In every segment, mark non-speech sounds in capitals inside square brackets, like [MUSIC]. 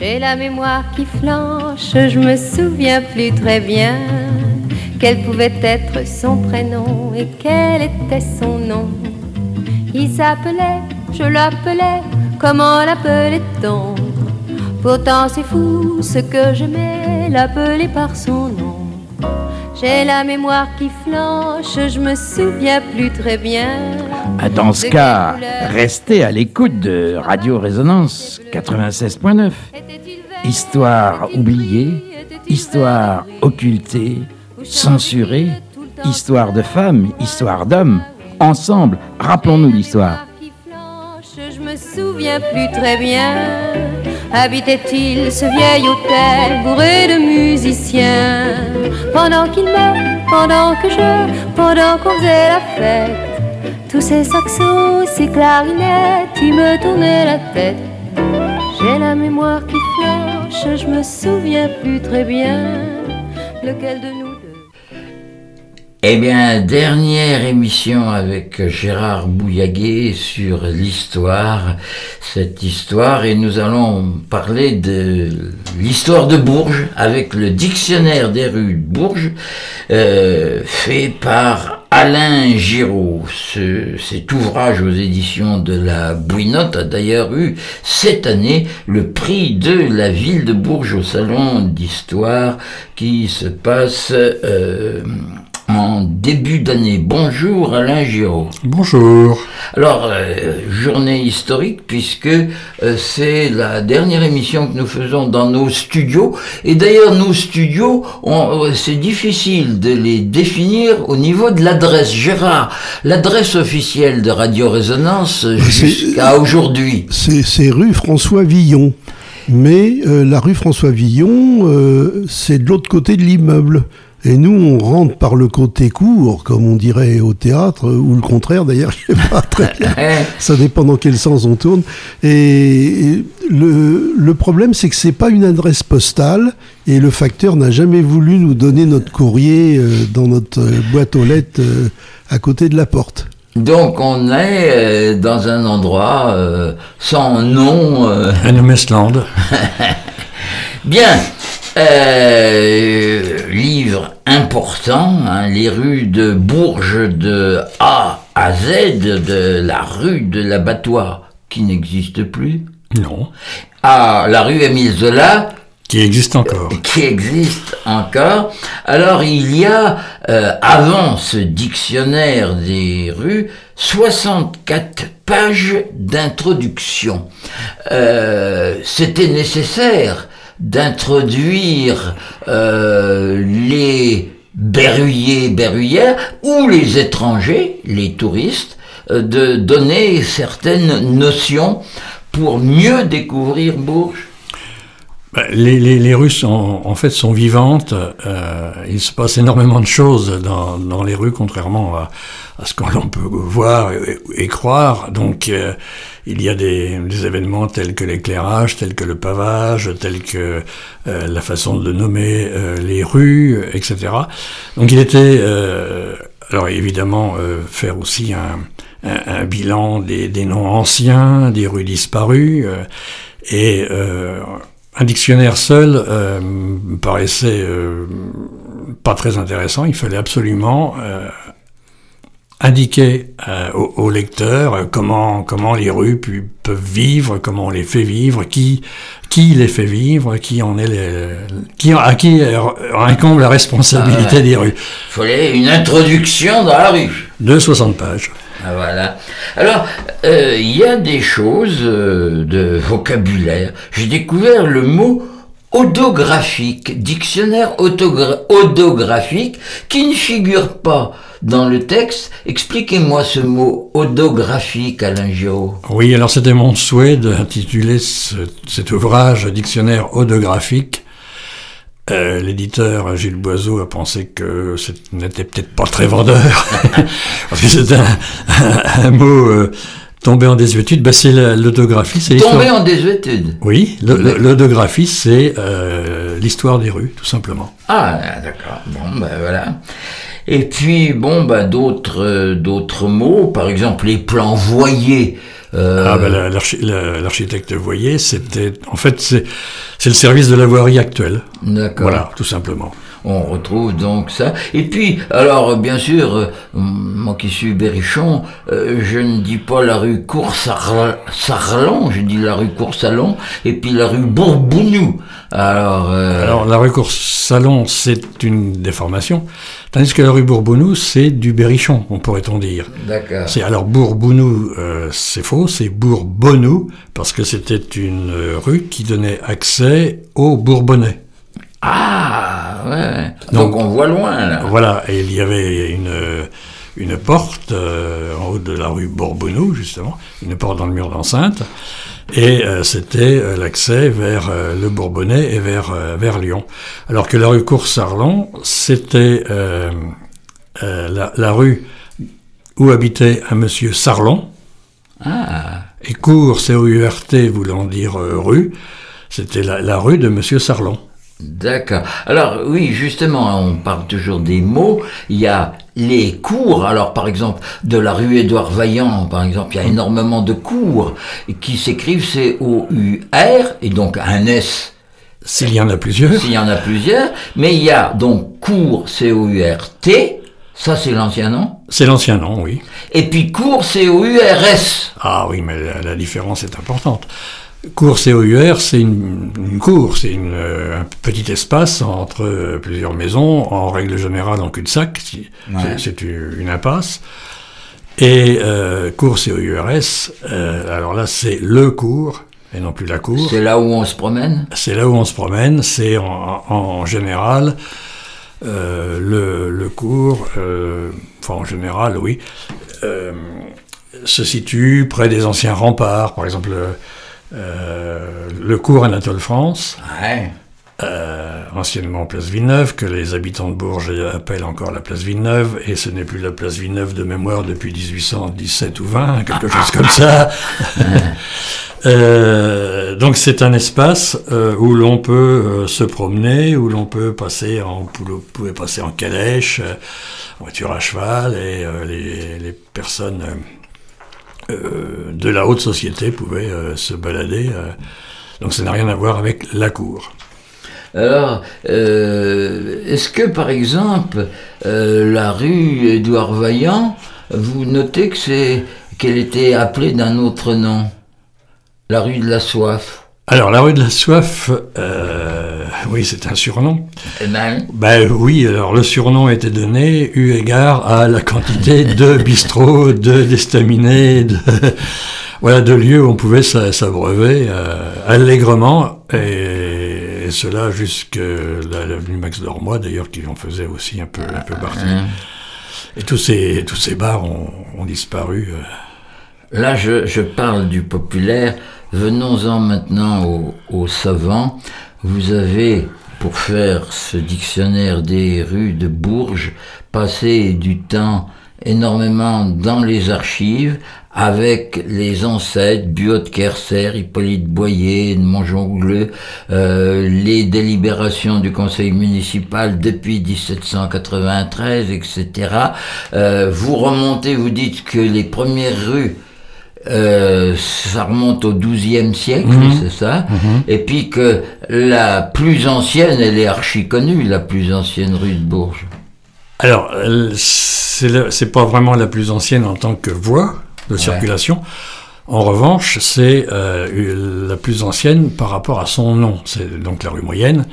J'ai la mémoire qui flanche, je me souviens plus très bien quel pouvait être son prénom et quel était son nom. Il s'appelait, je l'appelais, comment l'appelait-on? Pourtant c'est fou ce que j'aimais, l'appeler par son nom. J'ai la mémoire qui flanche, je me souviens plus très bien. Ah, dans ce cas, restez à l'écoute de Radio Résonance 96.9. Histoire oubliée, histoire occultée, censurée, histoire de femmes, histoire d'hommes. Ensemble, rappelons-nous l'histoire. Je me souviens plus très bien. Habitait-il ce vieil hôtel bourré de musiciens? Pendant qu'il me, pendant que je, pendant qu'on faisait la fête Tous ces saxos, ces clarinettes, ils me tournaient la tête. J'ai la mémoire qui flanche, je me souviens plus très bien Lequel de nous eh bien, dernière émission avec Gérard Bouillaguet sur l'histoire, cette histoire, et nous allons parler de l'histoire de Bourges avec le dictionnaire des rues de Bourges, euh, fait par Alain Giraud. cet ouvrage aux éditions de la Bouinotte a d'ailleurs eu cette année le prix de la ville de Bourges au salon d'histoire qui se passe euh, en début d'année. Bonjour Alain Giraud. Bonjour. Alors, euh, journée historique puisque euh, c'est la dernière émission que nous faisons dans nos studios. Et d'ailleurs, nos studios, euh, c'est difficile de les définir au niveau de l'adresse. Gérard, l'adresse officielle de Radio Résonance jusqu'à aujourd'hui. C'est rue François Villon. Mais la rue François Villon, c'est de l'autre côté de l'immeuble. Et nous, on rentre par le côté court, comme on dirait au théâtre, ou le contraire d'ailleurs, [LAUGHS] je sais pas très bien. [LAUGHS] Ça dépend dans quel sens on tourne. Et le, le problème, c'est que c'est pas une adresse postale, et le facteur n'a jamais voulu nous donner notre courrier euh, dans notre euh, boîte aux lettres euh, à côté de la porte. Donc on est dans un endroit sans nom. Un [LAUGHS] Bien. Euh, livre important, hein, les rues de Bourges de A à Z, de la rue de l'abattoir qui n'existe plus. Non. À la rue Émile Zola. Qui existe encore. Qui existe encore. Alors il y a, euh, avant ce dictionnaire des rues, 64 pages d'introduction. Euh, c'était nécessaire d'introduire euh, les berruyers, berruyères ou les étrangers, les touristes, euh, de donner certaines notions pour mieux découvrir Bourges bah, les, les, les, rues sont, en fait sont vivantes. Euh, il se passe énormément de choses dans, dans les rues, contrairement à, à ce qu'on peut voir et, croire. Donc il y a des, des événements tels que l'éclairage, tels que le pavage, tels que euh, la façon de nommer euh, les rues, etc. Donc il était, alors évidemment, faire aussi un, un, un bilan des, des, noms anciens, des rues disparues, et un dictionnaire seul euh, me paraissait euh, pas très intéressant. Il fallait absolument euh, indiquer aux, aux, lecteurs comment comment les rues peuvent vivre, comment on les fait vivre, qui qui les fait vivre, qui en est les, qui à qui incombe la responsabilité ah des rues. Il fallait une introduction dans la rue. De 60 pages. Ah, voilà. Alors, euh, il y a des choses euh, de vocabulaire. J'ai découvert le mot odographique, dictionnaire odographique, qui ne figure pas dans le texte. Expliquez-moi ce mot odographique, Alain Giraud. Oui, alors c'était mon souhait d'intituler cet ouvrage Dictionnaire odographique euh, l'éditeur Gilles Boiseau a pensé que ce n'était peut-être pas très vendeur, [LAUGHS] parce que c'est un, mot euh, tombé en désuétude. Bah, c'est l'autographie. c'est Tombé en désuétude Oui, l'autographie, c'est euh, l'histoire des rues, tout simplement. Ah, d'accord. Bon, ben voilà. Et puis, bon, bah, d'autres, d'autres mots, par exemple les plans voyés Euh, Ah, ben, la- l'archi- la- l'architecte Voyer, c'était. En fait, c'est c'est le service de la voirie actuelle. D'accord. Voilà, tout simplement. On retrouve donc ça. Et puis, alors, bien sûr, euh, moi qui suis berrichon, euh, je ne dis pas la rue Cours-Sarlon, je dis la rue Cours-Salon, et puis la rue Bourbounou. Alors, euh, Alors, la rue Cours-Salon, c'est une déformation, tandis que la rue Bourbounou, c'est du berrichon, on pourrait-on dire. d'accord. C'est alors Bourbounou, euh, c'est faux, c'est Bourbonnou, parce que c'était une rue qui donnait accès aux Bourbonnais. Ah, ouais. Donc, Donc- on voit loin, là. Voilà, et il y avait une, une porte euh, en haut de la rue Bourbonnou, justement, une porte dans le mur d'enceinte, et euh, c'était euh, l'accès vers euh, le Bourbonnais et vers, euh, vers Lyon. Alors que la rue Cours-Sarlon, c'était euh, euh, la, la rue où habitait un monsieur Sarlon, Ah, et Cours, C-O-U-R-T, voulant dire rue, c'était la, la rue de monsieur Sarlon. D'accord. Alors oui, justement, on parle toujours des mots. Il y a les cours. Alors par exemple, de la rue Édouard Vaillant, par exemple, il y a énormément de cours qui s'écrivent C-O-U-R et donc un S S'il y en a plusieurs. s'il y en a plusieurs. Mais il y a donc cours C-O-U-R-T. Ça c'est l'ancien nom? C'est l'ancien nom, oui. Et puis cours C-O-U-R-S. Ah oui, mais la, la différence est importante. Cour COUR, c'est une, une cour, c'est euh, un petit espace entre euh, plusieurs maisons, en règle générale en cul-de-sac, si- Ouais. c'est- une, une impasse. Et euh, cour COURS, euh, alors là c'est le cours, et non plus la cour. C'est là où on se promène? C'est là où on se promène, c'est en, en- en général le, le cours, enfin en général, oui, se situe près des anciens remparts, par exemple le cours Anatole France, Ouais. euh, anciennement place Villeneuve, que les habitants de Bourges appellent encore la place Villeneuve, et ce n'est plus la place Villeneuve de mémoire depuis 1817 ou 20, quelque chose comme ça. [LAUGHS] Euh, donc c'est un espace euh, où l'on peut euh, se promener, où l'on peut passer en, l'on pouvait passer en calèche, euh, en voiture à cheval, et euh, les, les personnes euh, de la haute société pouvaient euh, se balader. euh. donc ça n'a rien à voir avec la cour. Alors, est-ce que par exemple, la rue Édouard Vaillant, vous notez que c'est qu'elle était appelée d'un autre nom La rue de la soif? Alors la rue de la soif, euh, oui c'est un surnom. Eh ben, Ben oui, alors le surnom été donné eu égard à la quantité [LAUGHS] de bistrots, de d'estaminets, de, [LAUGHS] voilà, de lieux où on pouvait s'a- s'abreuver euh, allègrement, et, et cela jusque la- l'avenue Max Dormois d'ailleurs qui en faisait aussi un peu, un peu partie. hein. Et tous ces, tous ces bars ont, ont disparu. euh. là je, je parle du populaire. Venons-en maintenant au, au savant. Vous avez, pour faire ce dictionnaire des rues de Bourges, passé du temps énormément dans les archives avec les ancêtres, Buot de Kerser, Hippolyte Boyer, de Montjongleux, euh, les délibérations du conseil municipal depuis 1793, etc. Euh, vous remontez, vous dites que les premières rues euh, ça remonte au XIIe siècle, Mhm. c'est ça. Et puis que la plus ancienne, elle est archi connue, la plus ancienne rue de Bourges. Alors, euh, c'est pas vraiment la plus ancienne en tant que voie de circulation. En revanche, c'est euh, la plus ancienne par rapport à son nom. C'est donc la rue moyenne.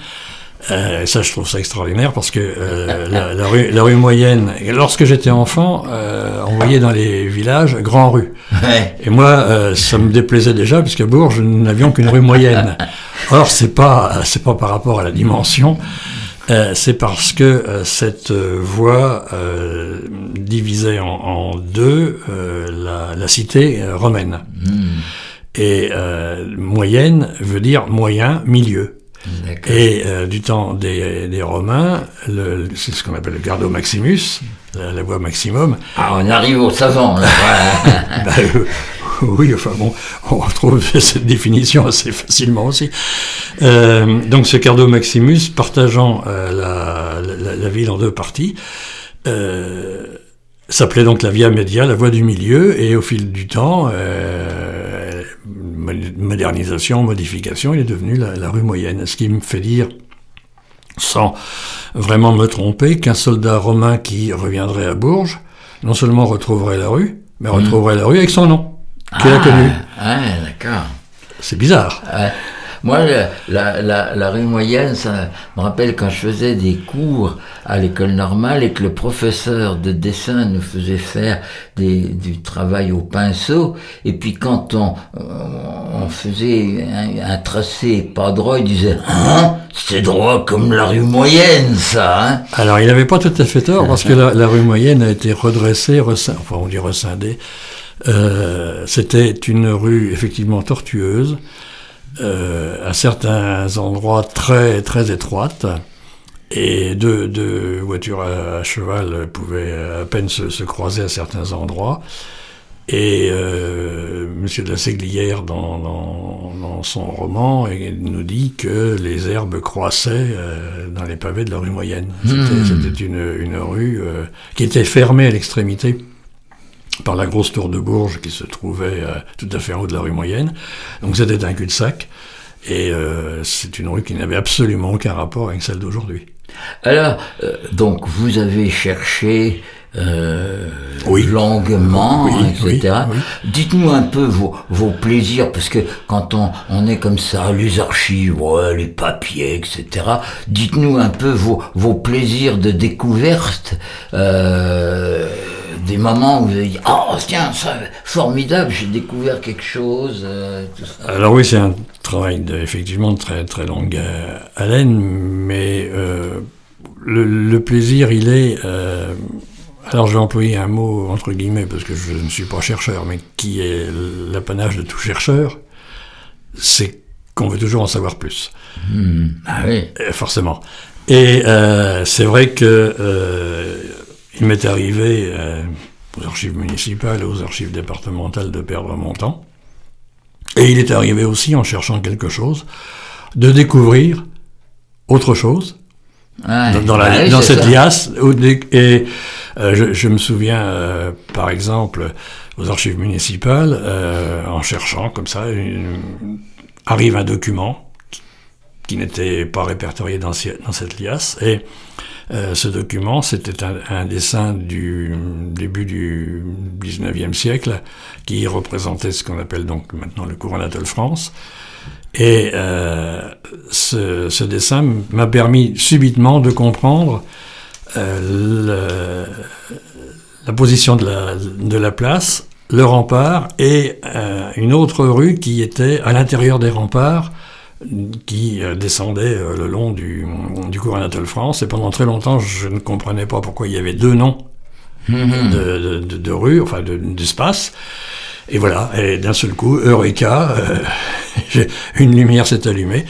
Euh, et ça, je trouve ça extraordinaire parce que euh, [LAUGHS] la, la rue, la rue moyenne, et lorsque j'étais enfant, euh, on voyait dans les villages grand rue. Ouais. Et moi, euh, ça me déplaisait déjà puisqu'à Bourges, nous n'avions qu'une rue moyenne. [LAUGHS] Or, c'est pas, c'est pas par rapport à la dimension. Euh, c'est parce que euh, cette voie euh, divisait en, en deux euh, la, la cité romaine. Et euh, moyenne veut dire moyen, milieu. Et euh, du temps des, des Romains, c'est ce qu'on appelle le gardo maximus, la, la voie maximum. Ah, on arrive au savant. là. [LAUGHS] Bah, euh, oui, enfin bon, on retrouve cette définition assez facilement aussi. Euh, donc ce cardo maximus, partageant la, la- la ville en deux parties, s'appelait donc la via media, la voie du milieu, et au fil du temps, modernisation, modification, il est devenu la, rue moyenne. Ce qui me fait dire, sans vraiment me tromper, qu'un soldat romain qui reviendrait à Bourges, non seulement retrouverait la rue, mais retrouverait la rue avec son nom, qu'il a connu. Ah, d'accord. C'est bizarre. Moi, la, la, rue moyenne, ça me rappelle quand je faisais des cours à l'école normale et que le professeur de dessin nous faisait faire des, du travail au pinceau. Et puis quand on, on faisait un, tracé pas droit, il disait Hein C'est droit comme la rue moyenne, ça hein Alors, il n'avait pas tout à fait tort parce que [LAUGHS] la, rue moyenne a été redressée, enfin, on dit rescindée. Euh, C'était une rue effectivement tortueuse euh, à certains endroits très très étroites. Et deux, voitures à, cheval pouvaient à peine se, croiser à certains endroits. Et euh, Monsieur de la Séglière, dans, dans, son roman, nous dit que les herbes croissaient euh, dans les pavés de la rue moyenne. C'était hmm. une, une, rue euh, qui était fermée à l'extrémité par la grosse tour de Bourges qui se trouvait euh, tout à fait en haut de la rue moyenne. Donc c'était un cul-de-sac. Et euh, c'est une rue qui n'avait absolument aucun rapport avec celle d'aujourd'hui. Alors, euh, donc vous avez cherché oui. longuement, etc. Dites-nous un peu vos, vos, plaisirs, parce que quand on, on est comme ça, les archives, ouais, les papiers, etc. Dites-nous un peu vos, vos plaisirs de découverte. Euh, des moments où vous avez dit Oh, tiens, ça, formidable, j'ai découvert quelque chose. Euh, Alors, oui, c'est un travail de, effectivement de très, très longue euh, haleine, mais euh, le, plaisir, il est. alors, je vais employer un mot entre guillemets parce que je ne suis pas chercheur, mais qui est l'apanage de tout chercheur, c'est qu'on veut toujours en savoir plus. Hmm. Ah oui. Forcément. Et c'est vrai que il m'est arrivé euh, aux archives municipales et aux archives départementales de perdre mon temps. Et il est arrivé aussi, en cherchant quelque chose, de découvrir autre chose dans, la, cette liasse. Et euh, je, me souviens, euh, par exemple, aux archives municipales, en cherchant comme ça, arrive un document qui n'était pas répertorié dans, dans cette liasse. Et euh, ce document, c'était un, dessin du début du 19e siècle qui représentait ce qu'on appelle donc maintenant le courant France. Et euh, ce, dessin m'a permis subitement de comprendre euh, la position de la, place, le rempart et une autre rue qui était à l'intérieur des remparts qui euh, descendait euh, le long du, du cours Anatole France. Et pendant très longtemps, je ne comprenais pas pourquoi il y avait deux noms mhm. de, de, de, rues, enfin d'espace. et voilà, et d'un seul coup, Eureka, euh, [LAUGHS] une lumière s'est allumée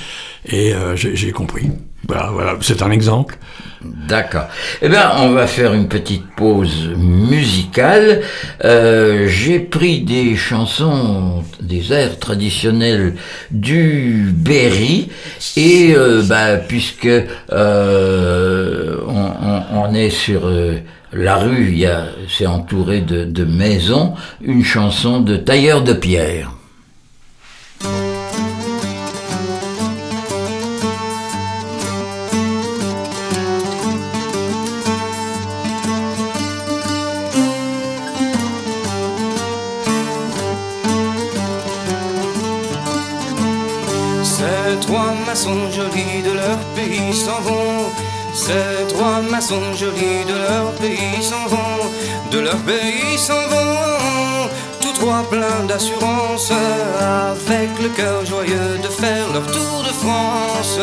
et j'ai compris. Voilà, voilà, c'est un exemple. D'accord. Eh bien, on va faire une petite pause musicale. Euh, j'ai pris des chansons, des airs traditionnels du Berry, et euh, bah, puisque euh, on, est sur la rue, c'est entouré de, de maisons, une chanson de tailleur de pierre. Sont jolis de leur pays s'en vont, de leur pays s'en vont, tous trois pleins d'assurance, avec le cœur joyeux de faire leur tour de France.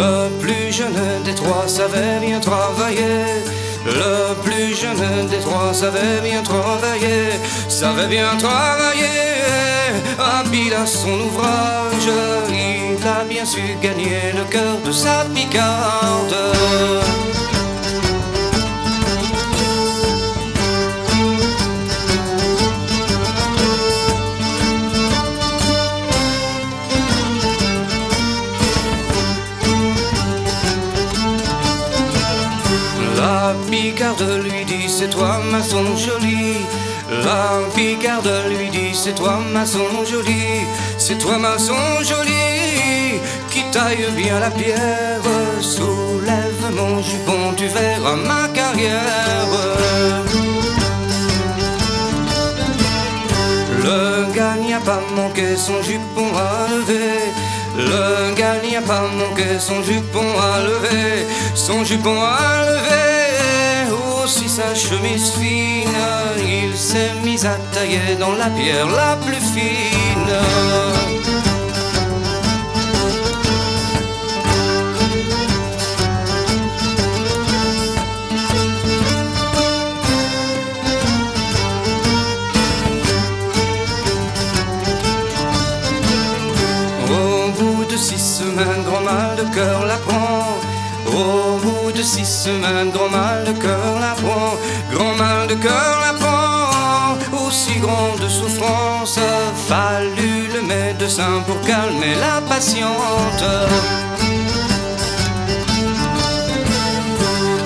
Le plus jeune des trois savait bien travailler. Le plus jeune des trois savait bien travailler, savait bien travailler, habile à son ouvrage a bien su gagner le cœur de sa picarde. La picarde lui dit c'est toi maçon joli La picarde lui dit C'est toi maçon joli, c'est toi maçon joli qui taille bien la pierre. Soulève mon jupon, tu verras ma carrière. Le gars n'y a pas manqué son jupon à lever. Le gars n'y a pas manqué son jupon à lever. Son jupon à lever. Sa chemise fine. Il s'est mis à tailler dans la pierre la plus fine. Au bout de six semaines, grand mal de cœur la prend. Bout de six semaines, grand mal de cœur la prend. Grand mal de cœur la prend. Aussi grande souffrance, fallut le médecin pour calmer la patiente.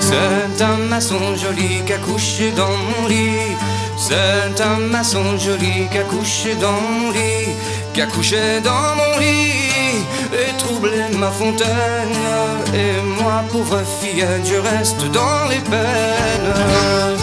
C'est un maçon joli qui a couché dans mon lit. C'est un maçon joli qui a couché dans mon lit. Qui a couché dans mon lit et troublé ma fontaine. Et moi, pauvre fillette, je reste dans les peines.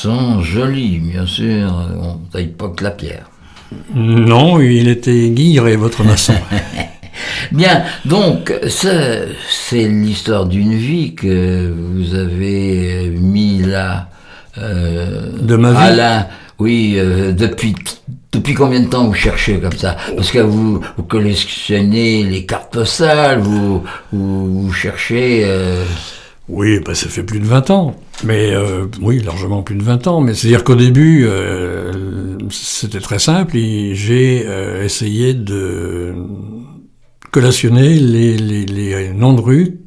Trois maçons jolis, bien sûr. On taille pas que la pierre. Non, il était guiré, votre maçon. [LAUGHS] Bien, donc, c'est l'histoire d'une vie que vous avez mis là. euh, De ma vie Alain, oui, euh, depuis, depuis combien de temps vous cherchez comme ça? Parce que vous, vous collectionnez les cartes postales, vous, vous, vous cherchez. euh, Oui, bah, ça fait plus de 20 ans. Mais euh, oui, largement plus de 20 ans. Mais c'est-à-dire qu'au début, euh, c'était très simple. J'ai euh, essayé de collationner les, les, les noms de rues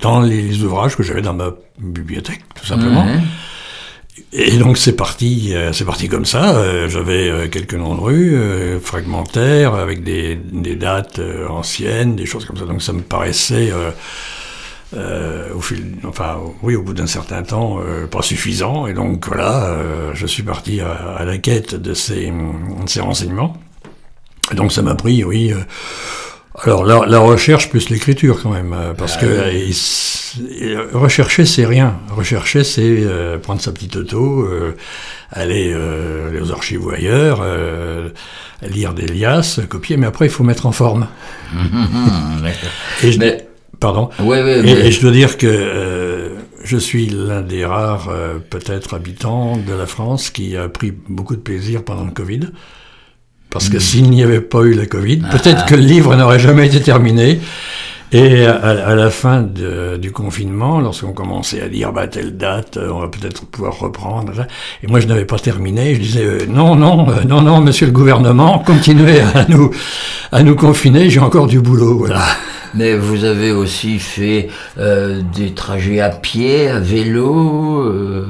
dans les ouvrages que j'avais dans ma bibliothèque, tout simplement. Et donc c'est parti, euh, c'est parti comme ça. Euh, J'avais euh, quelques noms de euh, fragmentaires avec des, des dates euh, anciennes, des choses comme ça. Donc ça me paraissait, euh, au fil, enfin oui, au bout d'un certain temps, euh, pas suffisant. Et donc voilà, euh, je suis parti à, à la quête de ces, de ces renseignements. Et donc ça m'a pris, oui. euh, alors la, la recherche plus l'écriture quand même, euh, parce que euh, il s- euh, rechercher c'est rien. Rechercher c'est euh, prendre sa petite auto, euh, aller, euh, aller aux archives ou ailleurs, euh, lire des liasses, copier, mais après il faut mettre en forme. [LAUGHS] d'accord. Et je, Mais- pardon. Ouais, ouais, Et, et je dois dire que euh, je suis l'un des rares, euh, peut-être, habitants de la France qui a pris beaucoup de plaisir pendant le Covid. Parce que s'il n'y avait pas eu la Covid, peut-être que le livre n'aurait jamais été terminé. Et à, à la fin de- du confinement, lorsqu'on commençait à dire bah, telle date, euh, on va peut-être pouvoir reprendre, et moi je n'avais pas terminé, je disais euh, non, non, euh, non, non, monsieur le gouvernement, continuez à nous, à nous confiner, j'ai encore du boulot, voilà. Mais vous avez aussi fait euh, des trajets à pied, à vélo, euh,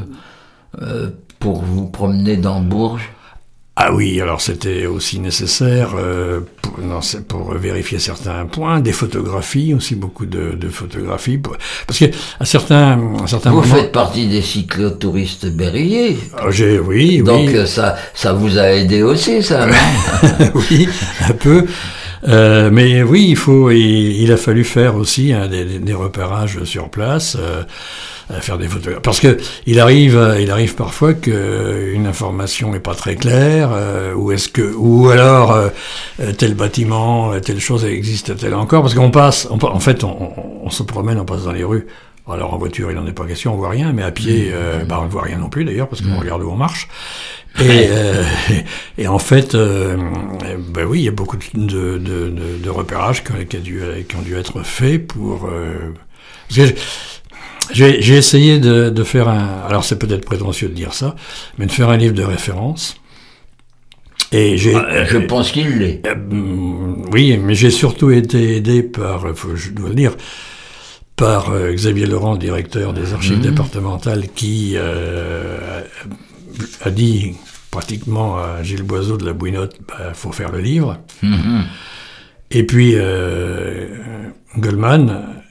euh, pour vous promener dans Bourges. Ah oui, alors c'était aussi nécessaire euh, pour, non, c'est pour vérifier certains points, des photographies aussi, beaucoup de, de photographies, pour- parce que à certains, à certains Vous moments, faites partie des cyclotouristes berruyers. Ah, j'ai, oui, Donc oui, ça, ça vous a aidé aussi, ça, [LAUGHS] oui, un peu. Euh, mais oui, il faut, il, il a fallu faire aussi hein, des, des- repérages sur place, euh, faire des photos. Parce que il arrive, il arrive parfois que une information est pas très claire, euh, ou est-ce que, ou alors euh, tel bâtiment, telle chose existe-t-elle encore? Parce qu'on passe, on en fait, on, on- on se promène, on passe dans les rues. Alors en voiture, il n'en est pas question, on voit rien, mais à pied, euh, bah, on ne voit rien non plus d'ailleurs, parce qu'on regarde où on marche. Et, euh, [LAUGHS] et en fait, euh, ben oui, il y a beaucoup de, de, de, de repérages qui, qui a dû, qui ont dû être faits pour... euh, j'ai essayé de, faire un... Alors c'est peut-être prétentieux de dire ça, mais de faire un livre de référence. Et j'ai, je pense qu'il l'est. oui, mais j'ai surtout été aidé par, faut- je dois le dire, par euh, Xavier Laurent, directeur des archives départementales, qui euh, a dit pratiquement à Gilles Boiseau de la Bouinotte, il faut faire le livre. Mhm. Et puis euh, Goldman,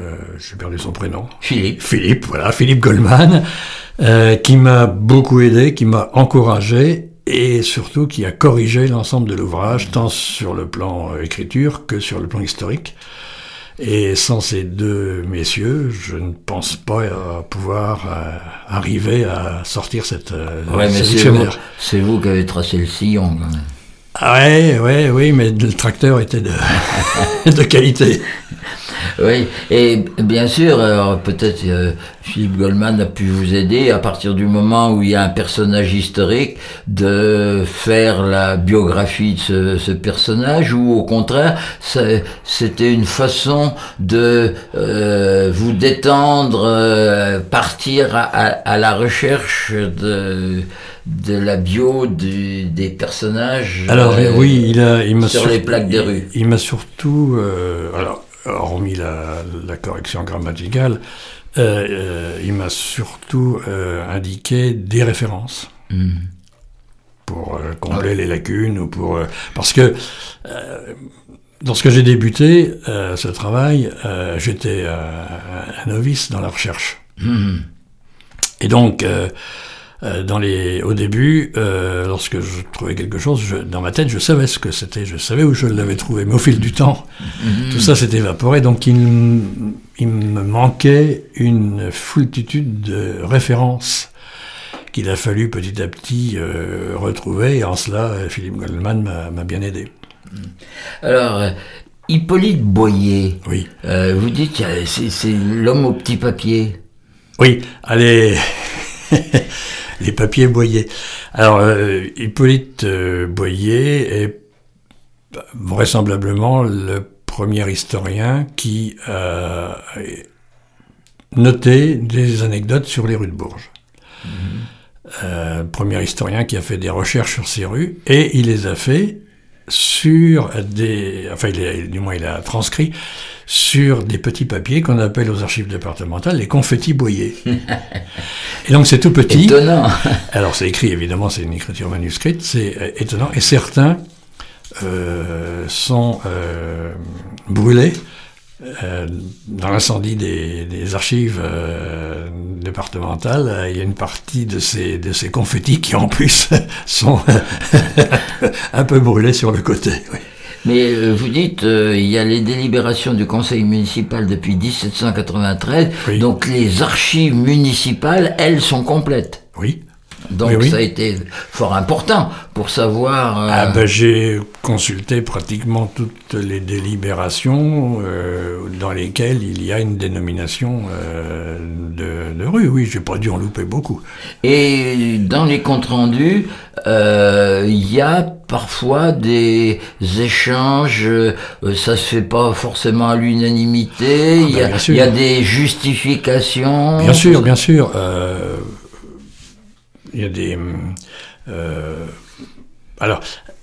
euh, j'ai perdu son prénom. Philippe. Philippe, voilà, Philippe Goldman, euh, qui m'a beaucoup aidé, qui m'a encouragé et surtout qui a corrigé l'ensemble de l'ouvrage, tant sur le plan euh, écriture que sur le plan historique. Et sans ces deux messieurs, je ne pense pas euh, pouvoir euh, arriver à sortir cette, euh, Ouais, ce mais c'est vous, dictionnaire. c'est vous qui avez tracé le sillon. quand même. Ah Ouais, ouais, oui, mais le tracteur était de, [LAUGHS] de qualité. Oui, et bien sûr, peut-être euh, Philippe Goldman a pu vous aider à partir du moment où il y a un personnage historique de faire la biographie de ce, ce personnage ou au contraire, c'était une façon de euh, vous détendre, euh, partir à, à- à la recherche de, de la bio du- des personnages. Alors euh, oui, il a, il m'a sur les plaques des il- rues. Il, m'a surtout, euh, alors hormis la, la correction grammaticale, euh, euh, il m'a surtout euh, indiqué des références Hmm. pour euh, combler les lacunes ou pour parce que euh, lorsque j'ai débuté euh, ce travail, euh, j'étais un novice dans la recherche. Hmm. Et donc, euh, dans les, au début, euh, lorsque je trouvais quelque chose, je, dans ma tête, je savais ce que c'était, je savais où je l'avais trouvé. Mais au fil du temps, tout ça s'est évaporé. Donc, il, me manquait une foultitude de références qu'il a fallu petit à petit euh, retrouver. Et en cela, Philippe Goldman m'a bien aidé. Alors, euh, Hippolyte Boyer, Oui. vous dites c'est l'homme au petit papier. Oui, allez, [LAUGHS] les papiers Boyer. Alors, euh, Hippolyte euh, Boyer est vraisemblablement le premier historien qui a noté des anecdotes sur les rues de Bourges. Euh, premier historien qui a fait des recherches sur ces rues, et il les a fait sur des... Enfin, il du moins, il a transcrit sur des petits papiers qu'on appelle aux archives départementales les confettis boyés. [LAUGHS] et donc, c'est tout petit. Étonnant. [LAUGHS] Alors c'est écrit, évidemment, c'est une écriture manuscrite, c'est euh, étonnant. Et certains euh, sont euh, brûlés dans l'incendie des, des archives départementales. Il y a une partie de ces, de ces confettis qui, en plus, [LAUGHS] sont un peu brûlés sur le côté. oui. Mais euh, vous dites, euh, il y a les délibérations du conseil municipal depuis 1793, Oui. donc les archives municipales, elles, sont complètes. Oui. Donc Oui, oui. ça a été fort important pour savoir... euh, Ah ben, j'ai consulté pratiquement toutes les délibérations euh, dans lesquelles il y a une dénomination euh, de, de rue. Oui, j'ai pas dû en louper beaucoup. Et dans les comptes rendus, euh, il y a parfois des échanges, euh, ça se fait pas forcément à l'unanimité, il y, a- bien sûr. il y a des justifications. Bien sûr, bien sûr. euh, Il y a des... hum, euh, alors,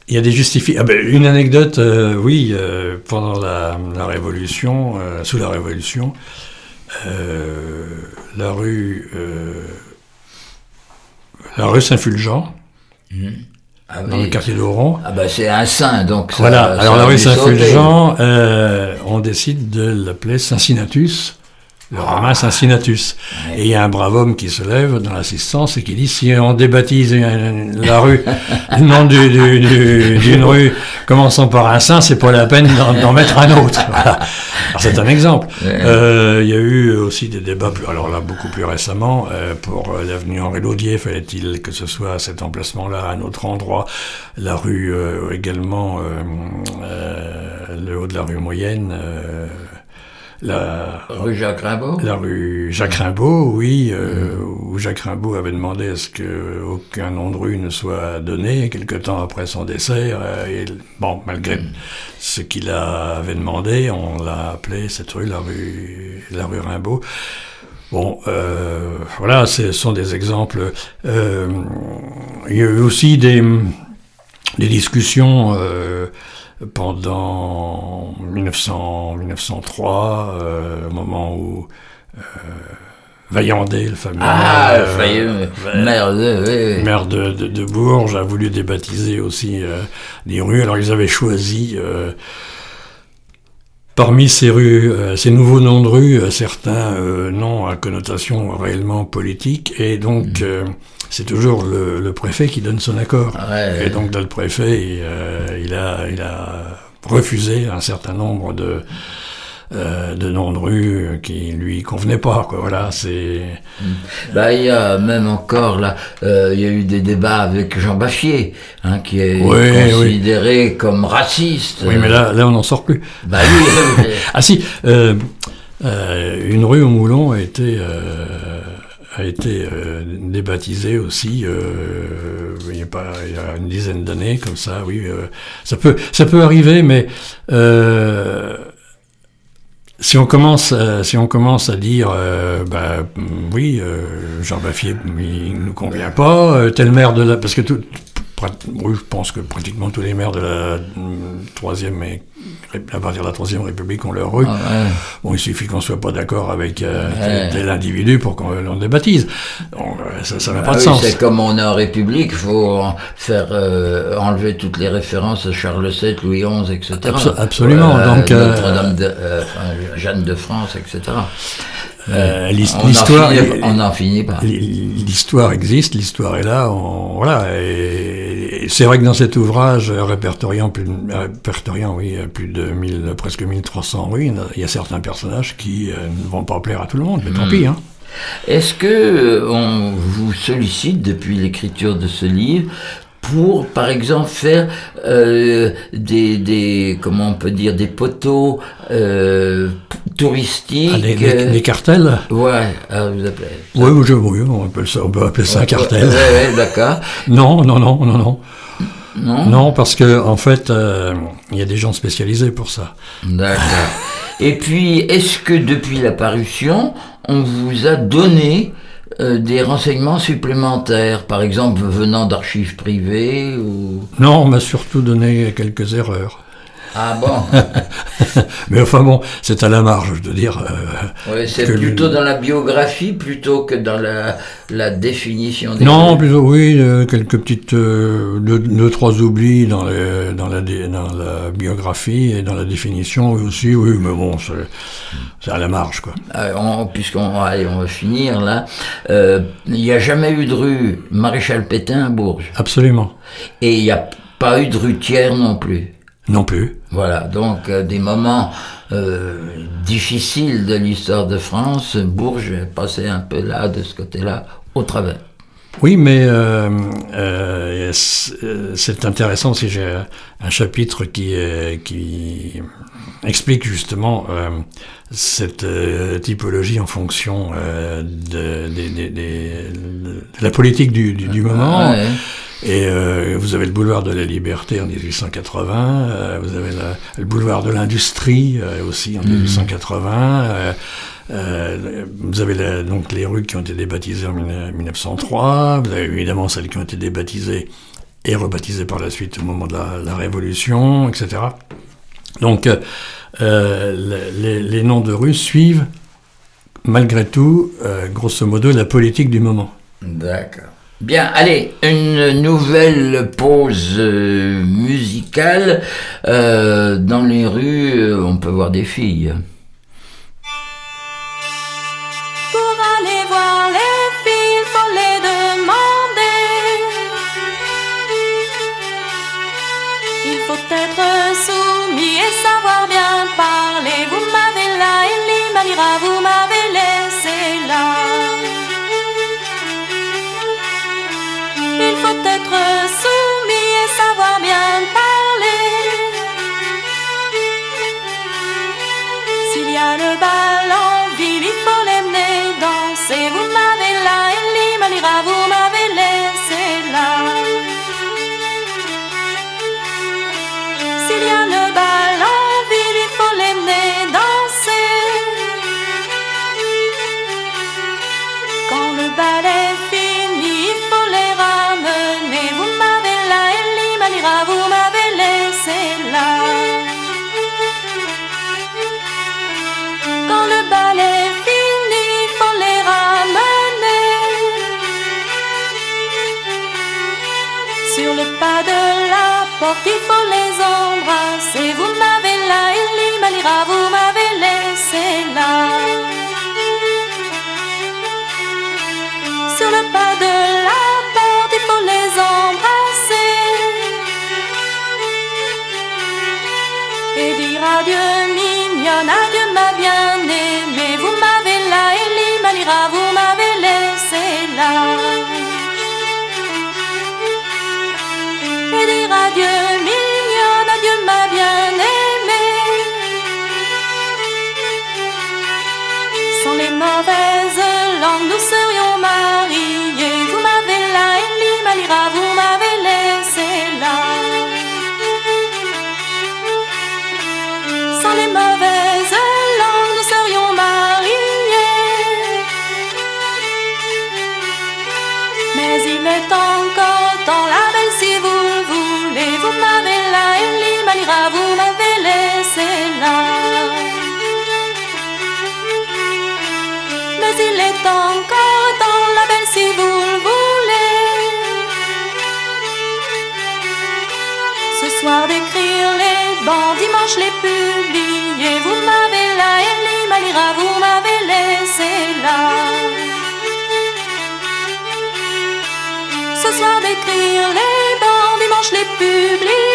il y a des justifications. Ah ben, une anecdote, euh, oui, euh, pendant la, la Révolution, euh, sous la Révolution, la rue... la rue Saint-Fulgent, Ah, dans oui. le quartier d'Oron. Ah bah c'est un saint, donc ça, Voilà, ça alors la rue. Saint-Fulgent, on décide de l'appeler Saint-Sinatus, le romain Saint-Sinatus. Ouais. Et il y a un brave homme qui se lève dans l'assistance et qui dit si on débaptise la rue, le nom du- du- du- d'une rue commençant par un saint, c'est pas la peine d'en mettre un autre. [LAUGHS] Voilà. C'est un exemple. Ouais. Euh, il y a eu aussi des débats, plus- alors là beaucoup plus récemment, euh, pour euh, l'avenue Henri Laudier, fallait-il que ce soit à cet emplacement-là, à un autre endroit, la rue euh, également, le haut de la rue moyenne, la, Rue Jacques Rimbaud? La rue Jacques Rimbaud, oui, euh, où Jacques Rimbaud avait demandé à ce que aucun nom de rue ne soit donné quelque temps après son décès. euh, et, bon, malgré ce qu'il avait demandé, on l'a appelé cette rue la rue la rue Rimbaud. Bon, euh, voilà, ce sont des exemples. Euh, il y a eu aussi des des discussions pendant 1900, 1903, au moment où Vaillandé, le fameux ah, euh, maire, de, maire de, de, Bourges, a voulu débaptiser aussi euh, des rues. Alors ils avaient choisi euh, parmi ces rues, ces nouveaux noms de rues, certains noms à connotation réellement politique, et donc mm. C'est toujours le, préfet qui donne son accord. et donc le préfet, il, a, il a refusé un certain nombre de euh, de noms de rue qui lui convenaient pas. Quoi. Voilà, c'est. Bah, il y a même encore là, euh, il y a eu des débats avec Jean Baffier, hein, qui est considéré comme raciste. Oui, mais là, là, on n'en sort plus. Bah oui. [LAUGHS] ah si, euh, une rue au Moulon a été a été débaptisée aussi il, y a pas, il y a une dizaine d'années comme ça oui ça peut ça peut arriver mais si on commence, à, si on commence à dire, euh, bah, oui, euh, Jean Baffier, il nous convient pas, euh, tel maire de la, parce que oui, je pense que pratiquement tous les maires de la troisième et à partir de la troisième République ont leur rue. Ah, bon, il suffit qu'on soit pas d'accord avec euh, tel, individu pour qu'on l'on débaptise. Euh, ça n'a pas de ah sens. C'est comme on est en République, il faut faire euh, enlever toutes les références à Charles VII, Louis XI, etc. absolument. Donc, Notre-Dame de, Jeanne de France, etc. Euh, l'histoire, on n'en finit pas. L'histoire existe, l'histoire est là. voilà. Et, c'est vrai que dans cet ouvrage répertoriant plus, répertoriant, oui, plus de 1000, presque 1300 ruines, il y a certains personnages qui euh, ne vont pas plaire à tout le monde, mais tant hmm. pis. Hein. Est-ce que on vous sollicite depuis l'écriture de ce livre pour, par exemple, faire euh, des, des, comment on peut dire, des poteaux euh, touristiques. Ah, des, des, cartels Ouais, ah, vous appelez Oui, oui, on, peut, ça, on peut appeler ça un cartel. Oui, d'accord. [LAUGHS] non, non, non, non, non. Non, non parce que en fait, euh, il y a des gens spécialisés pour ça. D'accord. Et puis, est-ce que depuis la parution, on vous a donné euh, des renseignements supplémentaires, par exemple venant d'archives privées ou... Non, on m'a surtout donné quelques erreurs. Ah bon [LAUGHS] Mais enfin bon, c'est à la marge, je veux dire. Euh, c'est plutôt dans la biographie plutôt que dans la, la définition des. Non, plutôt oui, euh, quelques petites. Euh, deux, trois oublis dans, les, dans, la, dans la biographie et dans la définition aussi, oui, mais bon, c'est à la marge, quoi. Puisqu'on on va finir là, il n'y a jamais eu de rue Maréchal Pétain à Bourges. Absolument. Et il n'y a pas eu de rue Thiers non plus. Non plus. Voilà, donc euh, des moments euh, difficiles de l'histoire de France, Bourges est passé un peu là, de ce côté-là, au travers. Oui, mais euh, c'est intéressant si j'ai un chapitre qui, qui explique justement cette typologie en fonction de, la politique du, moment. Ah, et euh, vous avez le boulevard de la Liberté en 1880, euh, vous avez le boulevard de l'Industrie euh, aussi en 1880. Mhm. vous avez donc les rues qui ont été débaptisées en 1903. Vous avez évidemment celles qui ont été débaptisées et rebaptisées par la suite au moment de la, la Révolution, etc. Donc les, les, noms de rues suivent malgré tout, grosso modo, la politique du moment. D'accord. Bien, allez, une nouvelle pause euh, musicale. Euh, dans les rues, euh, on peut voir des filles. Pour aller voir les filles, il faut les demander. Il faut être soumis et savoir bien parler. Vous m'avez là, Elie Malira, vous m'avez les publier. Vous m'avez là, Elie Malira, vous m'avez laissé là. Ce soir d'écrire les bancs, dimanche les publier.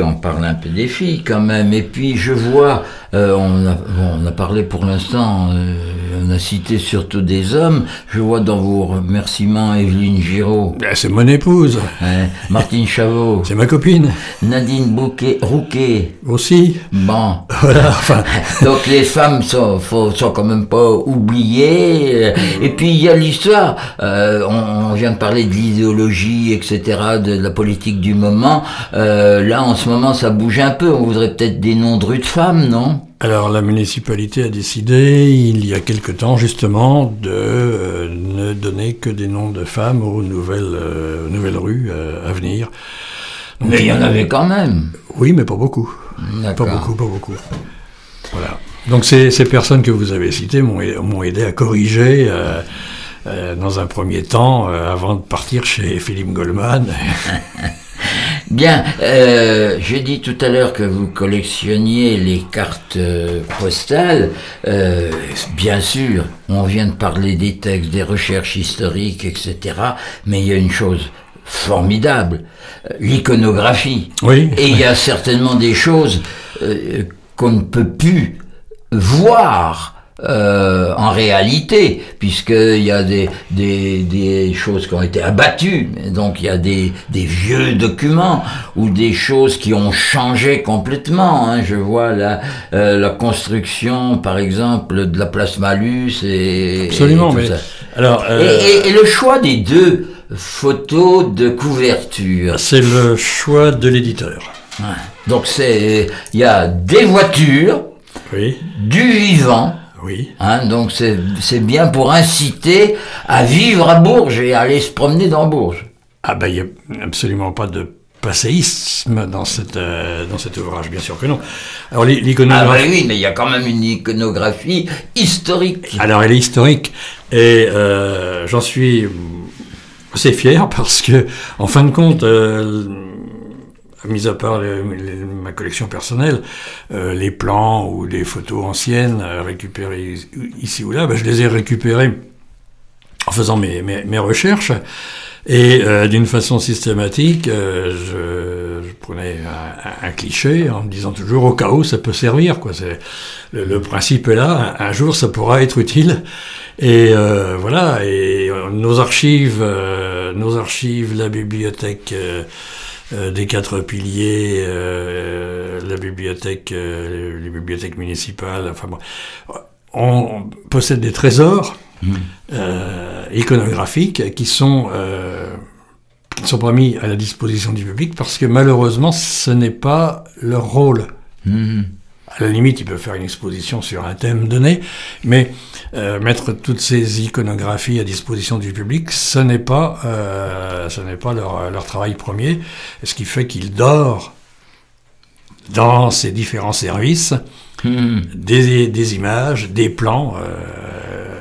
On parle un peu des filles quand même. Et puis je vois, euh, on, a, bon, on a parlé pour l'instant, euh, on a cité surtout des hommes. Je vois dans vos remerciements Evelyne Giraud, Ben, c'est mon épouse, hein, Martine Chavot, c'est ma copine Nadine Bouquet, Rouquet. aussi. Bon, Voilà, enfin, [LAUGHS] donc les femmes sont, faut, sont quand même pas oubliées. Et puis il y a l'histoire. euh, on, on vient de parler de l'idéologie, etc., de la politique du moment. Euh, là, en ce moment, ça bouge un peu. On voudrait peut-être des noms de rues de femmes, non? Alors la municipalité a décidé, il y a quelque temps justement, de euh, ne donner que des noms de femmes aux nouvelles, euh, nouvelles rues euh, à venir. Donc, Mais il y en avait quand même. Oui, mais pas beaucoup. Pas beaucoup, pas beaucoup. Voilà. Donc ces, ces personnes que vous avez citées m'ont m'ont aidé à corriger dans un premier temps, avant de partir chez Philippe Goldman. [LAUGHS] Bien, euh, j'ai dit tout à l'heure que vous collectionniez les cartes euh, postales. Euh, bien sûr, on vient de parler des textes, des recherches historiques, etc. Mais il y a une chose formidable, euh, l'iconographie. Oui. Et il y a certainement des choses qu'on ne peut plus voir. Euh, en réalité, puisqu'il y a des, des, des choses qui ont été abattues, donc il y a des, des vieux documents ou des choses qui ont changé complètement. Hein. Je vois la, euh, la construction, par exemple, de la place Malus et, Absolument, et tout mais ça. alors Et, euh, et- et le choix des deux photos de couverture. c'est le choix de l'éditeur. Ouais. Donc c'est, il y a des voitures, Oui, du vivant. Oui. Hein, donc c'est bien pour inciter à vivre à Bourges et à aller se promener dans Bourges. Ah ben il n'y a absolument pas de passéisme dans, cette, euh, dans cet ouvrage, bien sûr que non. Alors l'i- Ah l'iconographie... bah oui, mais il y a quand même une iconographie historique. Alors elle est historique et euh, j'en suis assez fier parce que, en fin de compte, euh, mis à part ma collection personnelle, euh, les plans ou des photos anciennes euh, récupérées ici ou là, ben, je les ai récupérés en faisant mes, mes, recherches. Et euh, d'une façon systématique, je, prenais un, cliché en me disant toujours au cas où ça peut servir. Quoi. Le, le principe est là, un jour ça pourra être utile. Et euh, voilà, et nos archives, euh, nos archives, la bibliothèque euh, des quatre piliers, la bibliothèque, les bibliothèques municipales, enfin bon, on possède des trésors euh, iconographiques qui sont qui ne sont pas mis à la disposition du public parce que malheureusement ce n'est pas leur rôle. Mhm. À la limite, ils peuvent faire une exposition sur un thème donné, mais euh, mettre toutes ces iconographies à disposition du public, ce n'est pas, euh, ce n'est pas leur, leur travail premier, ce qui fait qu'ils dorent dans ces différents services des, des images, des plans euh,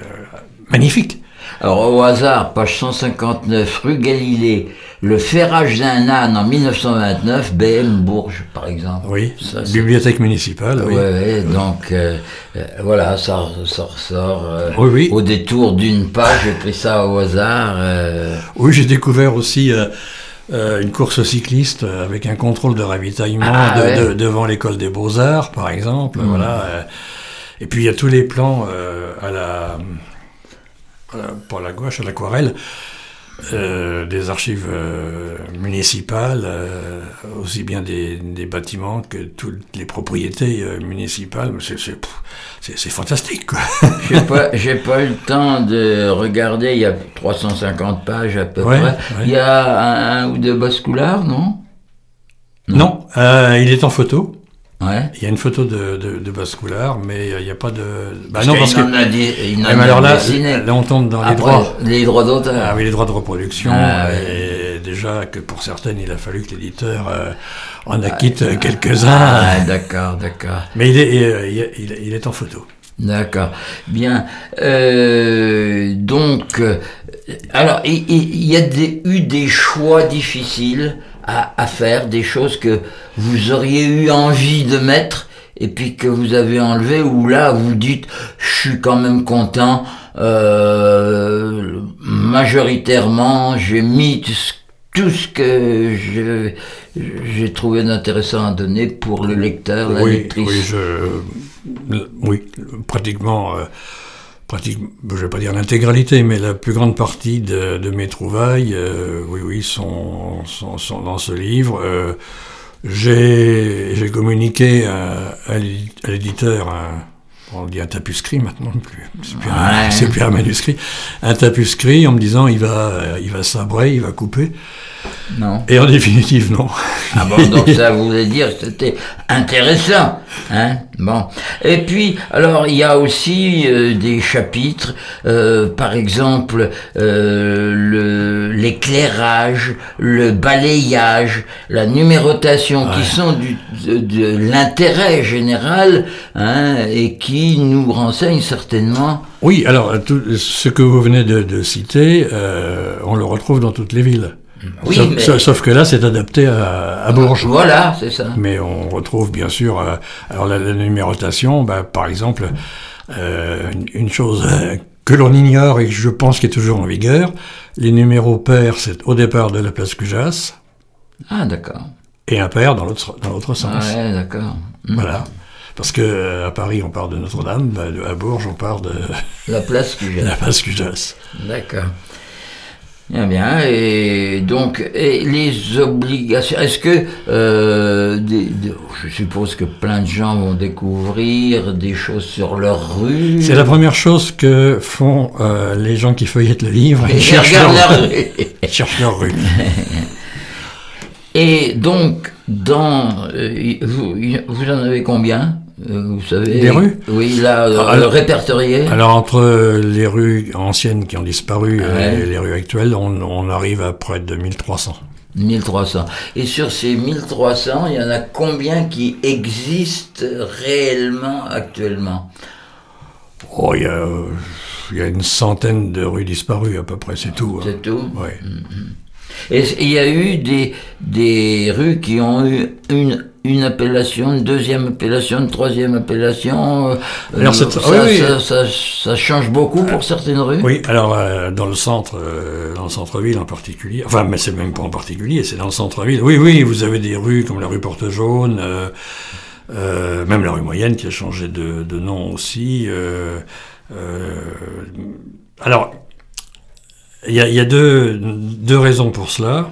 magnifiques. Alors au hasard, page 159, rue Galilée, le ferrage d'un âne en 1929, BM Bourges par exemple. Oui, Ça, bibliothèque municipale, oui. Ouais, ouais, donc euh, euh, voilà, ça, ça ressort euh, Oui, oui. au détour d'une page, j'ai pris ça au hasard. euh, Oui, j'ai découvert aussi euh, une course cycliste avec un contrôle de ravitaillement Ah, de- ouais. de- devant l'école des beaux-arts, par exemple. Mm. Voilà. Et puis il y a tous les plans euh, à la, à la- pas à la gouache, à l'aquarelle, euh, des archives euh, municipales, euh, aussi bien des, des bâtiments que toutes les propriétés euh, municipales. C'est- fantastique. [LAUGHS] J'ai pas, pas eu le temps de regarder, il y a 350 pages à peu Ouais, près. ouais. Il y a un, un ou deux basculards, non? Non, euh, il est en photo. Ouais. Il y a une photo de, de, de Bascoulard, mais il n'y a pas de. Bah Parce non, qu'il parce que. en a dit, il mais alors là, là, on tombe dans les droits. Les droits d'auteur. Ah oui, les droits de reproduction. Ah, et déjà que pour certaines, il a fallu que l'éditeur euh, en acquitte euh, quelques-uns. Ah, d'accord, d'accord. Mais il est, euh, il est, il est- il est en photo. D'accord. Bien. Euh, donc, euh, alors, il y a des- eu des choix difficiles à, à faire, des choses que vous auriez eu envie de mettre et puis que vous avez enlevé, ou là vous dites, je suis quand même content. euh, majoritairement, j'ai mis tout ce, que j'ai trouvé d'intéressant à donner pour le lecteur, la oui, lectrice. oui, je, oui, pratiquement, euh, pratiquement, je vais pas dire l'intégralité, mais la plus grande partie de, de mes trouvailles, euh, oui, oui, sont, sont, sont dans ce livre. Euh, j'ai, communiqué à, à l'édi- à l'éditeur un, on dit un tapuscrit maintenant, c'est plus, un, Ouais. [LAUGHS] plus un manuscrit, un tapuscrit en me disant il va, il va sabrer, il va couper. Non. Et en définitive, non. Ah bon, [LAUGHS] donc ça voulait dire que c'était intéressant, hein Bon. Et puis, alors, il y a aussi euh, des chapitres, euh, par exemple, euh, l'éclairage, le balayage, la numérotation, qui sont du, de, de l'intérêt général, hein, et qui nous renseignent certainement. Oui, alors tout ce que vous venez de, de citer, euh, on le retrouve dans toutes les villes. Oui, sauf, mais- sauf- sauf que là, c'est adapté à, à Bourges. Voilà, c'est ça. Mais on retrouve bien sûr, euh, alors la, la numérotation, bah, par exemple, euh, une, une chose euh, que l'on ignore et que je pense qui est toujours en vigueur, les numéros pairs, c'est au départ de la place Cujas, Ah, d'accord. et impair dans l'autre dans l'autre sens. Ah ouais, d'accord. Hmm. Voilà. Parce que à Paris, on part de Notre-Dame, bah, à Bourges, on part de, La place j'ai. [LAUGHS] la place Cujas. D'accord. Bien, bien. Et donc, et les obligations. Est-ce que, euh, des- je suppose que plein de gens vont découvrir des choses sur leur rue. C'est la première chose que font euh, les gens qui feuillettent le livre. Ils Ils cherchent leur, rue. ils cherchent leur rue. Et donc, dans, euh, vous, vous en avez combien? Vous savez Des rues Oui, là, euh, Alors- répertorié. Alors entre les rues anciennes qui ont disparu Ouais. et les rues actuelles, on, on arrive à près de 1300. 1300. Et sur ces 1300, il y en a combien qui existent réellement actuellement? Oh, il y a, euh, il y a une centaine de rues disparues à peu près, c'est tout. hein. C'est tout? Ouais. Et il y a eu des, des rues qui ont eu une, une appellation, une deuxième appellation, une troisième appellation. euh, Alors, ça, ah oui, oui. ça, ça- ça change beaucoup pour certaines rues Oui, alors euh, dans le centre, euh, dans le centre-ville en particulier, enfin, mais c'est même pas en particulier, c'est dans le centre-ville. Oui, oui, vous avez des rues comme la rue Porte-Jaune, euh, euh, même la rue Moyenne qui a changé de, de nom aussi. alors, il y a, il y a deux, deux raisons pour cela.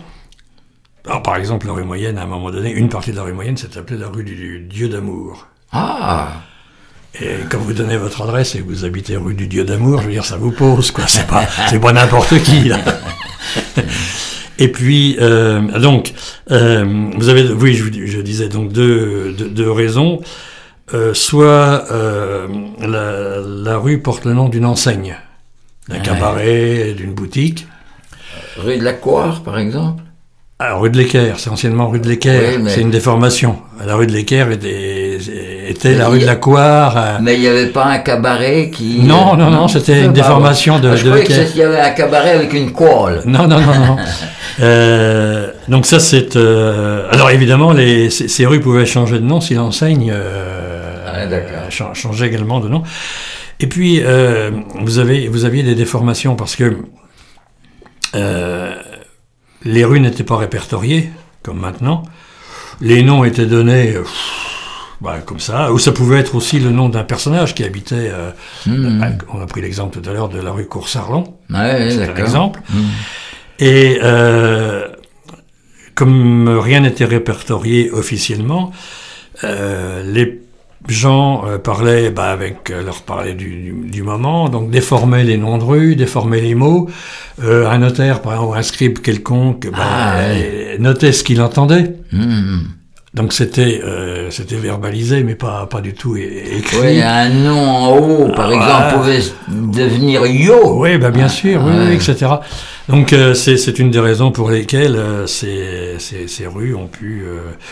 Alors, par exemple, la rue Moyenne, à un moment donné, une partie de la rue Moyenne s'est appelée la rue du Dieu d'amour. Ah Et quand vous donnez votre adresse et que vous habitez rue du Dieu d'amour, je veux dire, ça vous pose, quoi. C'est pas, [LAUGHS] c'est pas n'importe qui, là. Et puis, euh, donc, euh, vous avez, oui, je, disais donc deux, deux, deux raisons. Euh, soit la, la rue porte le nom d'une enseigne, d'un Ouais. cabaret, d'une boutique. Rue de la Coire, par exemple Alors, rue de l'Équerre, c'est anciennement rue de l'Équerre, Oui, mais- c'est une déformation. La rue de l'Équerre était, était la rue de la Coire. euh, Mais il n'y avait pas un cabaret qui... Non, non, non, c'était Ah, une bah, déformation de- ah, Je de croyais que quai. c'était- il y avait un cabaret avec une colle. [LAUGHS] Non, non, non, non. [LAUGHS] Euh, donc ça, c'est... euh, alors évidemment, les, ces, ces rues pouvaient changer de nom si l'enseigne euh, Ah, d'accord. euh, cha- changeait également de nom. Et puis, euh, vous, avez, vous aviez des déformations parce que... euh, les rues n'étaient pas répertoriées, comme maintenant. Les noms étaient donnés euh, bah, comme ça, ou ça pouvait être aussi le nom d'un personnage qui habitait. euh, Hmm. bah, on a pris l'exemple tout à l'heure de la rue Coursarlon, Ouais, c'est un exemple. Hmm. Et euh, comme rien n'était répertorié officiellement, euh, les gens euh, parlaient bah, avec euh, leur parlaient du, du, du moment, donc déformaient les noms de rue, déformaient les mots. Euh, un notaire, par exemple, ou un scribe quelconque, bah, Ah, notait ce qu'il entendait. Hmm. Donc c'était euh, c'était verbalisé, mais pas pas du tout écrit. Oui, un nom en haut, par Ah, exemple, pouvait devenir yo. Oui, bah bien sûr, oui, ouais. oui, etc. Donc euh, c'est c'est une des raisons pour lesquelles euh, ces, ces, ces rues ont pu,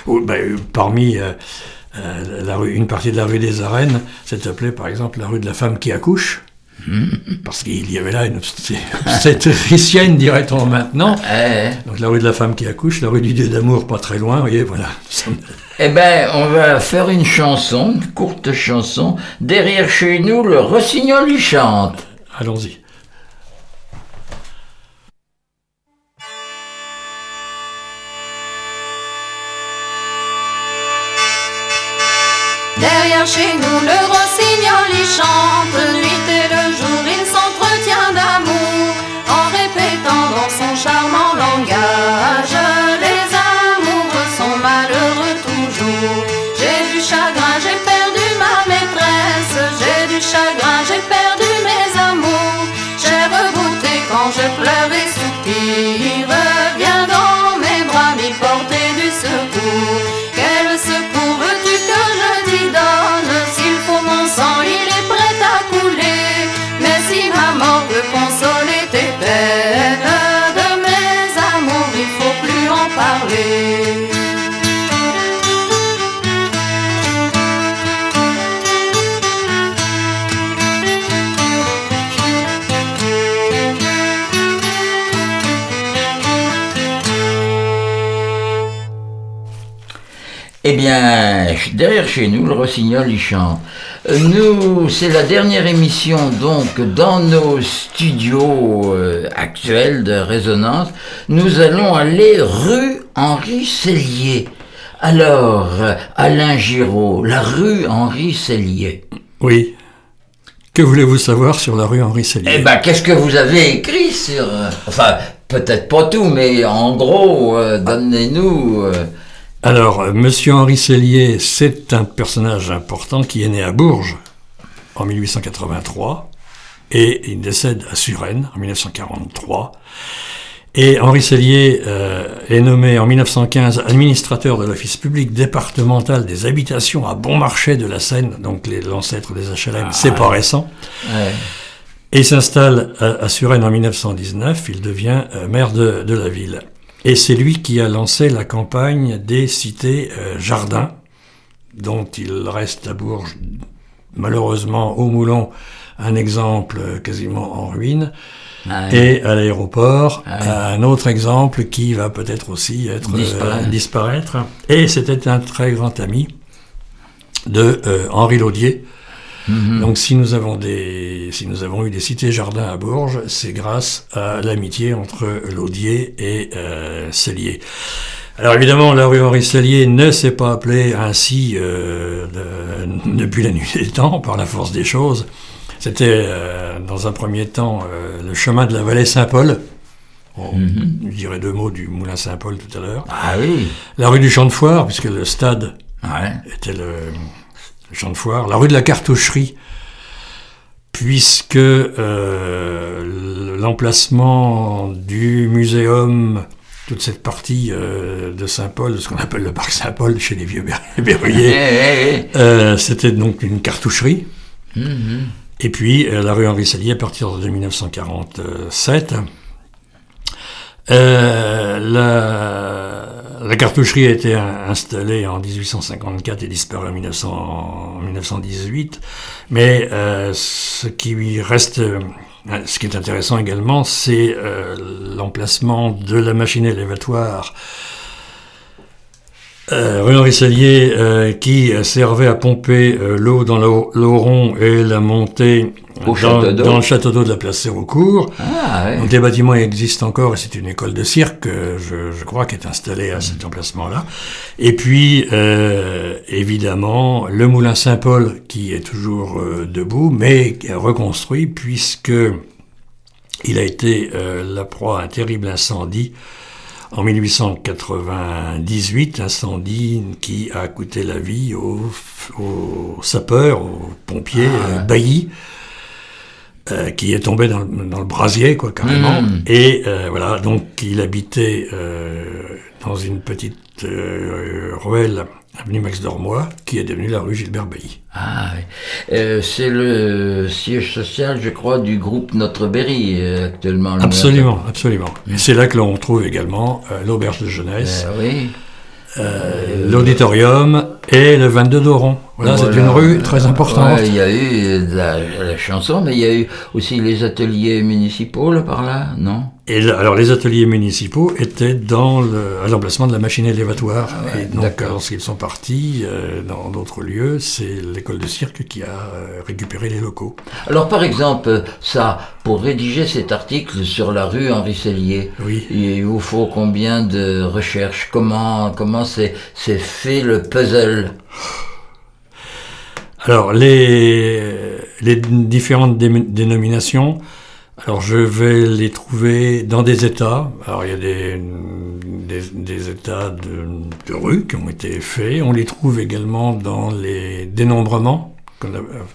bah, parmi euh, la rue, une partie de la rue des Arènes, s'est appelée par exemple la rue de la femme qui accouche, parce qu'il y avait là une [LAUGHS] obstétricienne, dirait-on maintenant. Eh, Donc la rue de la femme qui accouche, la rue du Dieu d'amour, pas très loin, vous voyez, voilà. [LAUGHS] Eh ben, on va faire une chanson, une courte chanson. Derrière chez nous, le rossignol y chante. Allons-y. Derrière chez nous, le rossignol y chante, nuit et le jour, il s'entretient d'amour, en répétant dans son charmant langage, bien, derrière chez nous, le rossignol y chante. Nous, c'est la dernière émission, donc, dans nos studios euh, actuels de résonance. Nous allons aller rue Henri Sellier. Alors, Alain Giraud, la rue Henri Sellier. Oui. Que voulez-vous savoir sur la rue Henri Sellier? Eh ben, qu'est-ce que vous avez écrit sur... euh, enfin, peut-être pas tout, mais en gros, euh, donnez-nous... euh, Alors, euh, Monsieur Henri Sellier, c'est un personnage important qui est né à Bourges en 1883 et il décède à Suresnes en 1943. Et Henri Sellier euh, est nommé en 1915 administrateur de l'office public départemental des habitations à Bon-Marché de la Seine, donc l'ancêtre des HLM, c'est pas récent. ouais. Et il s'installe à, à Suresnes en 1919, il devient euh, maire de, de la ville. Et c'est lui qui a lancé la campagne des cités euh, jardins, dont il reste à Bourges, malheureusement au Moulon, un exemple euh, quasiment en ruine, Ouais. et à l'aéroport, Ah un autre exemple qui va peut-être aussi être euh, Disparaître. disparaître. Et c'était un très grand ami de euh, Henri Laudier, Mhm. donc si nous avons des, si nous avons eu des cités jardins à Bourges, c'est grâce à l'amitié entre Laudier et euh, Sellier. Alors évidemment, la rue Henri Sellier ne s'est pas appelée ainsi euh, de- depuis la nuit des temps, par la force des choses. C'était euh, dans un premier temps euh, le chemin de la vallée Saint-Paul. On je dirais deux mots du moulin Saint-Paul tout à l'heure. Ah oui. La rue du Champ de Foire, puisque le stade Ouais. était le, champ de foire, la rue de la cartoucherie, puisque euh, l'emplacement du muséum, toute cette partie euh, de Saint-Paul, de ce qu'on appelle le parc Saint-Paul chez les vieux ber- [LAUGHS] Eh, berruyers, eh, euh, c'était donc une cartoucherie. eh. Mhm. Et puis la rue Henri Sellier à partir de 1947. Euh, la, la cartoucherie a été in- installée en 1854 et disparue en, 1900 en 1918. Mais euh, ce qui reste, euh, ce qui est intéressant également, c'est euh, l'emplacement de la machine élévatoire Euh, rue Henri Sellier, euh, qui servait à pomper euh, l'eau dans l'Oron et la monter dans, dans le château d'eau de la place Sérocourt. Ah, ouais. Donc les bâtiments existent encore et c'est une école de cirque, euh, je, je crois, qui est installée à cet emplacement-là. Et puis, euh, évidemment, le moulin Saint-Paul qui est toujours euh, debout, mais reconstruit puisque il a été euh, la proie à un terrible incendie en 1898, incendie qui a coûté la vie aux, aux sapeurs, aux pompiers euh, baillis, euh, qui est tombé dans le, dans le brasier, quoi, carrément. Mm. Et euh, voilà, donc il habitait euh, dans une petite euh, ruelle avenue Max Dormois, qui est devenue la rue Gilbert Bailly. Ah, oui. Euh, c'est le siège social, je crois, du groupe Notre Berry euh, actuellement. le Absolument, absolument. Et c'est là que l'on trouve également euh, l'auberge de jeunesse, oui. euh, l'auditorium et le 22 d'Oron. Voilà, c'est une rue très importante. Ouais, Il y a eu la, la chanson, mais il y a eu aussi les ateliers municipaux là, par là, non? Et là, alors les ateliers municipaux étaient dans le, à l'emplacement de la machine élévatoire. ouais, et donc lorsqu'ils sont partis euh, dans d'autres lieux, c'est l'école de cirque qui a euh, récupéré les locaux. Alors par exemple, ça, pour rédiger cet article sur la rue Henri Sellier, Oui. il vous faut combien de recherches? Comment comment c'est c'est fait le puzzle? Alors les, les différentes dé- dénominations, alors je vais les trouver dans des états. Alors il y a des, des, des états de, de rue qui ont été faits. On les trouve également dans les dénombrements,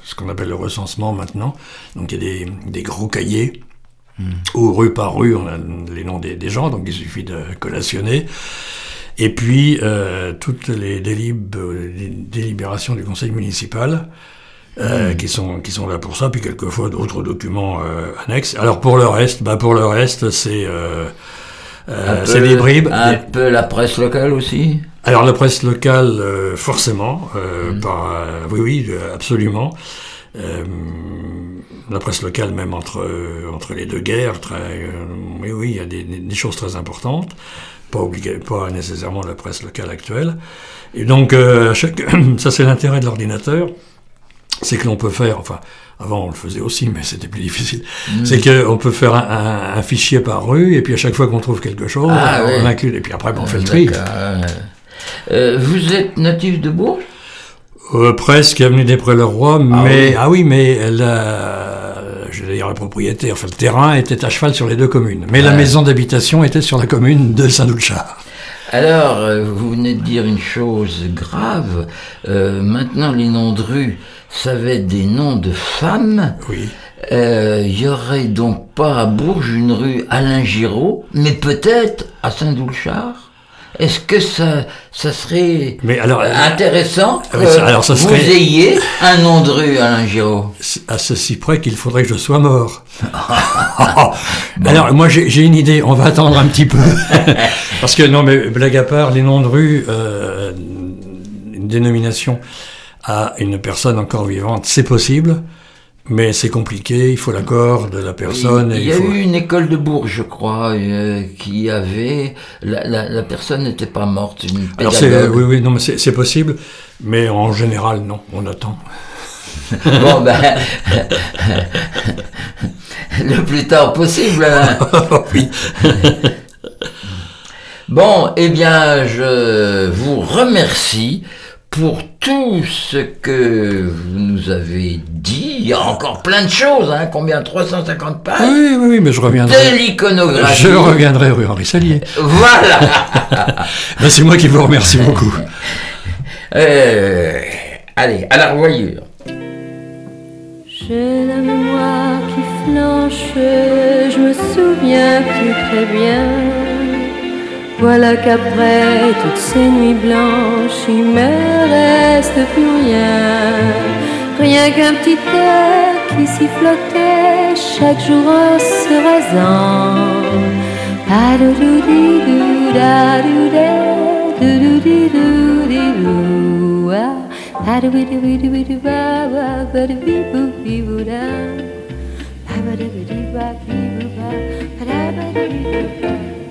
ce qu'on appelle le recensement maintenant. Donc il y a des, des gros cahiers où rue par rue on a les noms des, des gens, donc il suffit de collationner. Et puis euh, toutes les délib- euh, les délibérations du conseil municipal. Euh, qui sont qui sont là pour ça, puis quelquefois d'autres documents euh, annexes. Alors pour le reste, bah pour le reste, c'est euh, c'est des bribes. Un Des- peu la presse locale aussi alors la presse locale, forcément, par, euh, oui, oui, absolument. Euh, la presse locale, même entre entre les deux guerres, très, euh, oui, oui, il y a des, choses très importantes. Pas obliga- pas nécessairement la presse locale actuelle. Et donc, euh, chaque, [COUGHS] ça c'est l'intérêt de l'ordinateur, c'est que l'on peut faire, enfin, avant on le faisait aussi, mais c'était plus difficile. C'est qu'on peut faire un, un- un fichier par rue, et puis à chaque fois qu'on trouve quelque chose, Ah, on ouais. inclut, et puis après on fait le tri. Euh, vous êtes natif de Bourges? Euh, presque avenue des Prés-le-Roi, mais ah oui, mais la, je vais dire la propriété, enfin le terrain était à cheval sur les deux communes, mais la maison d'habitation était sur la commune de Saint-Doulchard. Alors, euh, vous venez de dire une chose grave. Euh, maintenant, les noms de rue, ça va être des noms de femmes. Oui. Euh, Il y aurait donc pas à Bourges une rue Alain Giraud, mais peut-être à Saint-Doulchard? Est-ce que ça, ça serait Mais alors, euh, intéressant que Ah ça- alors ça vous serait- ayez un nom de rue Alain Giraud? À ceci près qu'il faudrait que je sois mort. [LAUGHS] Alors moi j'ai une idée, on va attendre un petit peu. [LAUGHS] Parce que non mais blague à part, les noms de rue, euh, une dénomination à une personne encore vivante, c'est possible, mais c'est compliqué, il faut l'accord de la personne. Il il y a faut- eu une école de Bourges, je crois, euh, qui avait... La, la, la personne n'était pas morte, une Alors c'est pédagogue. oui oui non mais c'est possible, mais en général non, on attend. [LAUGHS] Bon, ben... [LAUGHS] le plus tard possible. hein. [LAUGHS] oui. Bon, eh bien, je vous remercie pour tout ce que vous nous avez dit. Il y a encore plein de choses, hein. Combien? 350 pages? Oui oui oui mais je de reviendrai. l'iconographie. Je reviendrai rue Henri Salier. Voilà. Ben, c'est moi qui vous remercie beaucoup. Euh, allez, à la revoyure. J'ai la mémoire qui flanche, je me souviens plus très bien. Voilà qu'après toutes ces nuits blanches, il me reste plus rien. Rien qu'un petit air qui sifflotait chaque jour en se rasant. Hadi widi widi widi ba ba ba di bi bu bi bu da. Ba ba di bi di ba bi bu ba. Ba da ba di bi bu ba.